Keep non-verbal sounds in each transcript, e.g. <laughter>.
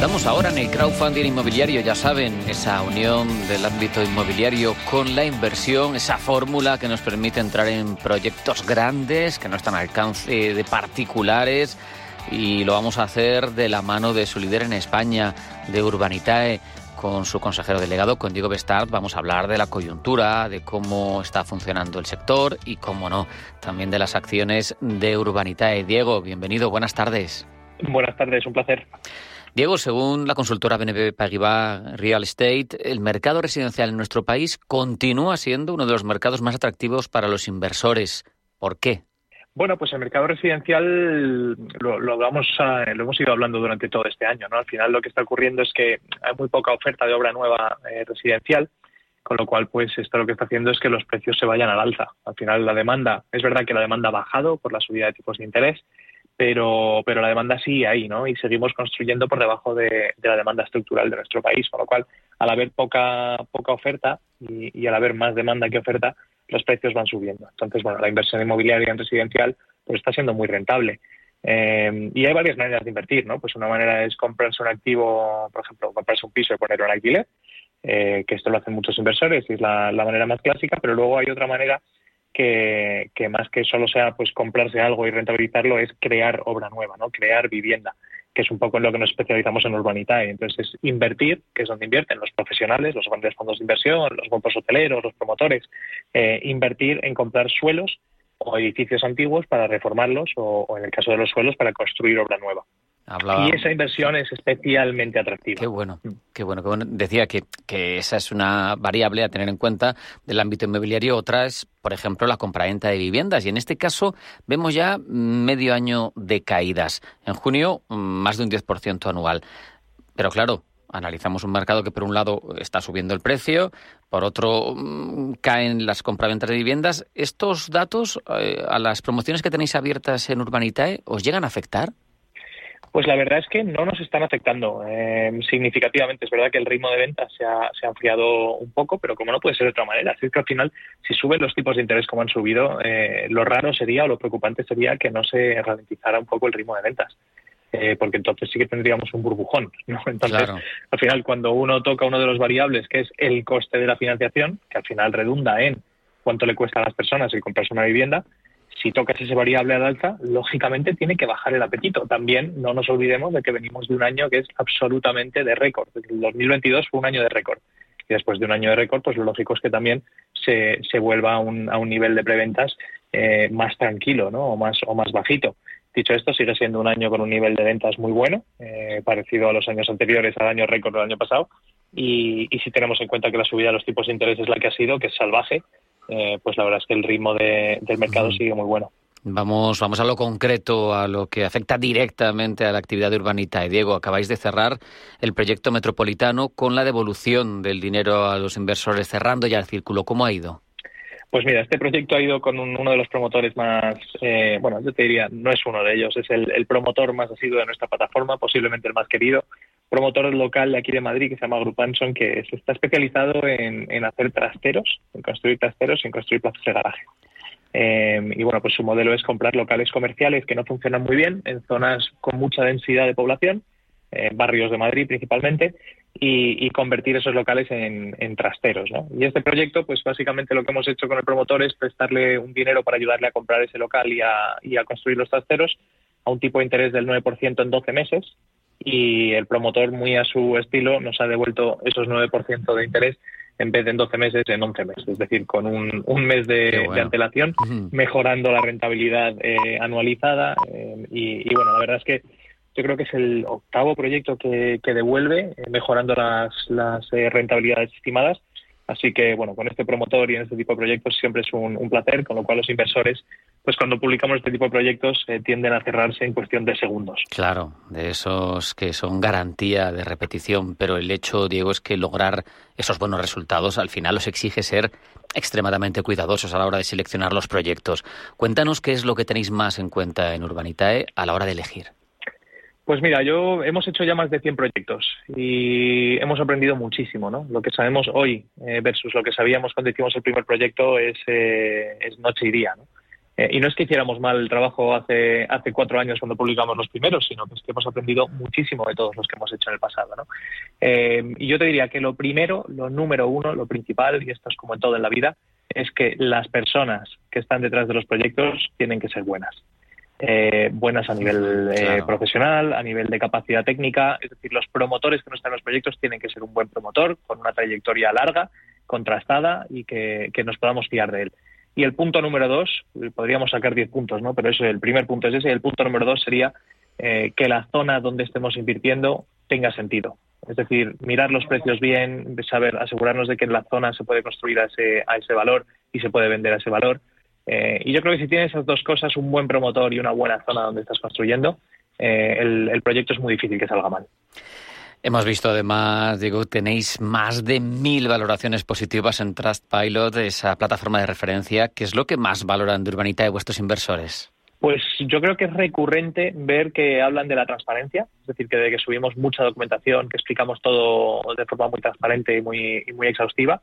Estamos ahora en el crowdfunding inmobiliario, ya saben, esa unión del ámbito inmobiliario con la inversión, esa fórmula que nos permite entrar en proyectos grandes que no están al alcance de particulares y lo vamos a hacer de la mano de su líder en España, de Urbanitae, con su consejero delegado, con Diego Bestard. Vamos a hablar de la coyuntura, de cómo está funcionando el sector y, cómo no, también de las acciones de Urbanitae. Diego, bienvenido, buenas tardes. Buenas tardes, un placer. Diego, según la consultora BNP Paribas Real Estate, el mercado residencial en nuestro país continúa siendo uno de los mercados más atractivos para los inversores. ¿Por qué? Bueno, pues el mercado residencial lo, hemos ido hablando durante todo este año. Al final lo que está ocurriendo es que hay muy poca oferta de obra nueva eh, residencial, con lo cual pues esto lo que está haciendo es que los precios se vayan al alza. Al final la demanda, es verdad que la demanda ha bajado por la subida de tipos de interés, pero, pero la demanda sigue ahí, ¿no? Y seguimos construyendo por debajo de, la demanda estructural de nuestro país, con lo cual, al haber poca, poca oferta y, al haber más demanda que oferta, los precios van subiendo. Entonces, bueno, la inversión inmobiliaria en residencial pues está siendo muy rentable. Eh, y hay varias maneras de invertir, ¿no? Pues una manera es comprarse un activo, por ejemplo, comprarse un piso y ponerlo en alquiler, eh, que esto lo hacen muchos inversores y es la manera más clásica, pero luego hay otra manera que, más que solo sea pues comprarse algo y rentabilizarlo es crear obra nueva, ¿no? Crear vivienda, que es un poco en lo que nos especializamos en Urbanitae. Entonces es invertir, que es donde invierten los profesionales, los grandes fondos de inversión, los grupos hoteleros, los promotores, eh, invertir en comprar suelos o edificios antiguos para reformarlos o, en el caso de los suelos para construir obra nueva. Y esa inversión es especialmente atractiva. Qué bueno, qué bueno. Qué bueno. Decía que, que, esa es una variable a tener en cuenta del ámbito inmobiliario. Otra es, por ejemplo, la compraventa de viviendas. Y en este caso vemos ya medio año de caídas. En junio, más de un 10% anual. Pero claro, analizamos un mercado que por un lado está subiendo el precio, por otro mm, caen las compraventas de viviendas. ¿Estos datos eh, a las promociones que tenéis abiertas en Urbanitae os llegan a afectar? Pues la verdad es que no nos están afectando eh, significativamente. Es verdad que el ritmo de ventas se ha, se ha, enfriado un poco, pero como no puede ser de otra manera. Es que al final, si suben los tipos de interés como han subido, eh, lo raro sería o lo preocupante sería que no se ralentizara un poco el ritmo de ventas. Eh, porque entonces sí que tendríamos un burbujón. ¿no? <laughs> Entonces, al final, cuando uno toca uno de los variables, que es el coste de la financiación, que al final redunda en cuánto le cuesta a las personas el comprarse una vivienda, si tocas ese variable al alza, lógicamente tiene que bajar el apetito. También no nos olvidemos de que venimos de un año que es absolutamente de récord. El 2022 fue un año de récord. Y después de un año de récord, pues lo lógico es que también se, se vuelva a un, a un nivel de preventas eh, más tranquilo ¿no? o, más, o más bajito. Dicho esto, sigue siendo un año con un nivel de ventas muy bueno, eh, parecido a los años anteriores, al año récord del año pasado. Y, y si tenemos en cuenta que la subida de los tipos de interés es la que ha sido, que es salvaje, eh, pues la verdad es que el ritmo del mercado sigue muy bueno. Vamos, vamos a lo concreto, a lo que afecta directamente a la actividad de Urbanita. Y Diego, acabáis de cerrar el proyecto metropolitano con la devolución del dinero a los inversores, cerrando ya el círculo. ¿Cómo ha ido? Pues mira, este proyecto ha ido con uno de los promotores más, eh, bueno, yo te diría, no es uno de ellos, es el, promotor más asiduo de nuestra plataforma, posiblemente el más querido, promotor local de aquí de Madrid que se llama Group Anson, que está especializado en, hacer trasteros, en construir trasteros y en construir plazas de garaje. Eh, y bueno, pues su modelo es comprar locales comerciales que no funcionan muy bien en zonas con mucha densidad de población, eh, barrios de Madrid principalmente, y, convertir esos locales en, trasteros. ¿no? Y este proyecto, pues básicamente lo que hemos hecho con el promotor es prestarle un dinero para ayudarle a comprar ese local y a, y a construir los trasteros a un tipo de interés del 9% en 12 meses, y el promotor, muy a su estilo, nos ha devuelto esos 9% de interés en vez de en 12 meses, en 11 meses, es decir, con un, un mes de, antelación, mejorando la rentabilidad eh, anualizada. Eh, y, bueno, la verdad es que yo creo que es el octavo proyecto que, que devuelve, eh, mejorando las, las rentabilidades estimadas. Así que, bueno, con este promotor y en este tipo de proyectos siempre es un, placer, con lo cual los inversores, pues cuando publicamos este tipo de proyectos, eh, tienden a cerrarse en cuestión de segundos. Claro, de esos que son garantía de repetición, pero el hecho, Diego, es que lograr esos buenos resultados al final los exige ser extremadamente cuidadosos a la hora de seleccionar los proyectos. Cuéntanos qué es lo que tenéis más en cuenta en Urbanitae a la hora de elegir. Pues mira, yo hemos hecho ya más de 100 proyectos y hemos aprendido muchísimo, ¿no? Lo que sabemos hoy eh, versus lo que sabíamos cuando hicimos el primer proyecto es, eh, es noche y día, ¿no? Eh, y no es que hiciéramos mal el trabajo hace, hace cuatro años cuando publicamos los primeros, sino que es que hemos aprendido muchísimo de todos los que hemos hecho en el pasado, ¿no? y yo te diría que lo primero, lo número uno, lo principal, y esto es como en todo en la vida, es que las personas que están detrás de los proyectos tienen que ser buenas. Eh, buenas a nivel <laughs> eh, profesional, a nivel de capacidad técnica. Es decir, los promotores que no están en los proyectos tienen que ser un buen promotor, con una trayectoria larga, contrastada y que, nos podamos fiar de él. Y el punto número dos, podríamos sacar diez puntos, ¿no? Pero eso, el primer punto es ese. Y el punto número dos sería eh, que la zona donde estemos invirtiendo tenga sentido. Es decir, mirar los precios bien, saber, asegurarnos de que en la zona se puede construir a ese, a ese valor y se puede vender a ese valor eh, y yo creo que si tienes esas dos cosas, un buen promotor y una buena zona donde estás construyendo, eh, el, proyecto es muy difícil que salga mal. Hemos visto además, digo, tenéis más de mil valoraciones positivas en Trustpilot, esa plataforma de referencia. ¿Qué es lo que más valoran de Urbanita de vuestros inversores? Pues yo creo que es recurrente ver que hablan de la transparencia, es decir, que de que subimos mucha documentación, que explicamos todo de forma muy transparente y muy, muy exhaustiva.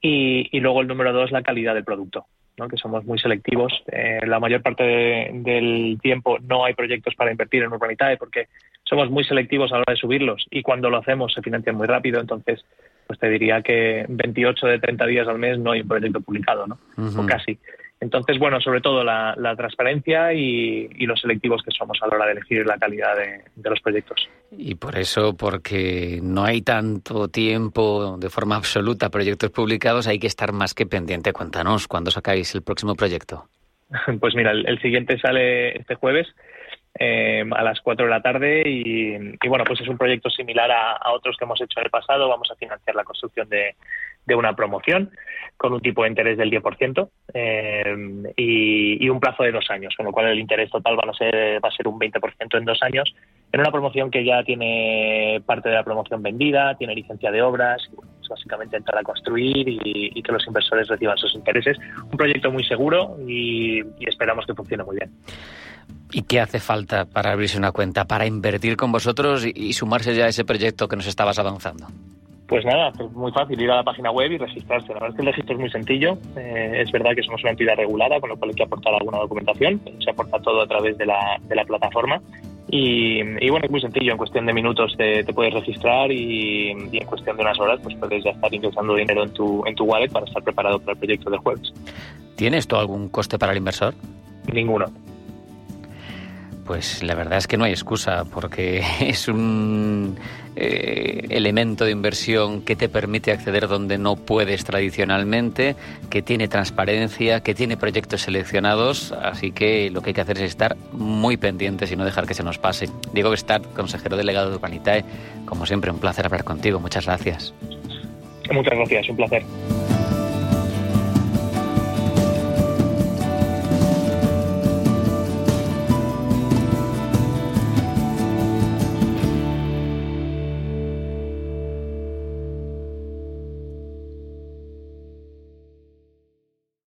Y, y, luego el número dos, la calidad del producto que somos muy selectivos. Eh, la mayor parte del tiempo no hay proyectos para invertir en Urbanitae porque somos muy selectivos a la hora de subirlos y cuando lo hacemos se financian muy rápido. Entonces, pues te diría que 28 de 30 días al mes no hay un proyecto publicado, ¿no? O casi. Entonces, bueno, sobre todo la, transparencia y, los selectivos que somos a la hora de elegir la calidad de, los proyectos. Y por eso, porque no hay tanto tiempo de forma absoluta proyectos publicados, hay que estar más que pendiente. Cuéntanos, ¿cuándo sacáis el próximo proyecto? <laughs> Pues mira, el, siguiente sale este jueves eh, a las 4 de la tarde y, bueno, pues es un proyecto similar a, otros que hemos hecho en el pasado. Vamos a financiar la construcción de, de una promoción con un tipo de interés del 10% eh, y, un plazo de dos años, con lo cual el interés total va a ser, va a ser un 20% en dos años, en una promoción que ya tiene parte de la promoción vendida, tiene licencia de obras, y, básicamente entrar a construir y, que los inversores reciban sus intereses. Un proyecto muy seguro y, y esperamos que funcione muy bien. ¿Y qué hace falta para abrirse una cuenta, para invertir con vosotros y sumarse ya a ese proyecto que nos estabas avanzando? Pues nada, es muy fácil ir a la página web y registrarse. La verdad es que el registro es muy sencillo. Eh, es verdad que somos una entidad regulada, con lo cual hay que aportar alguna documentación. Se aporta todo a través de la, de la plataforma. Y, bueno, es muy sencillo. En cuestión de minutos te, puedes registrar y, en cuestión de unas horas pues puedes ya estar ingresando dinero en tu, en tu wallet para estar preparado para el proyecto del jueves. ¿Tiene esto algún coste para el inversor? Ninguno. Pues la verdad es que no hay excusa, porque <laughs> es un eh, elemento de inversión que te permite acceder donde no puedes tradicionalmente, que tiene transparencia, que tiene proyectos seleccionados, así que lo que hay que hacer es estar muy pendientes y no dejar que se nos pase. Diego Bestard, consejero delegado de Urbanitae, como siempre un placer hablar contigo, muchas gracias. Muchas gracias, un placer.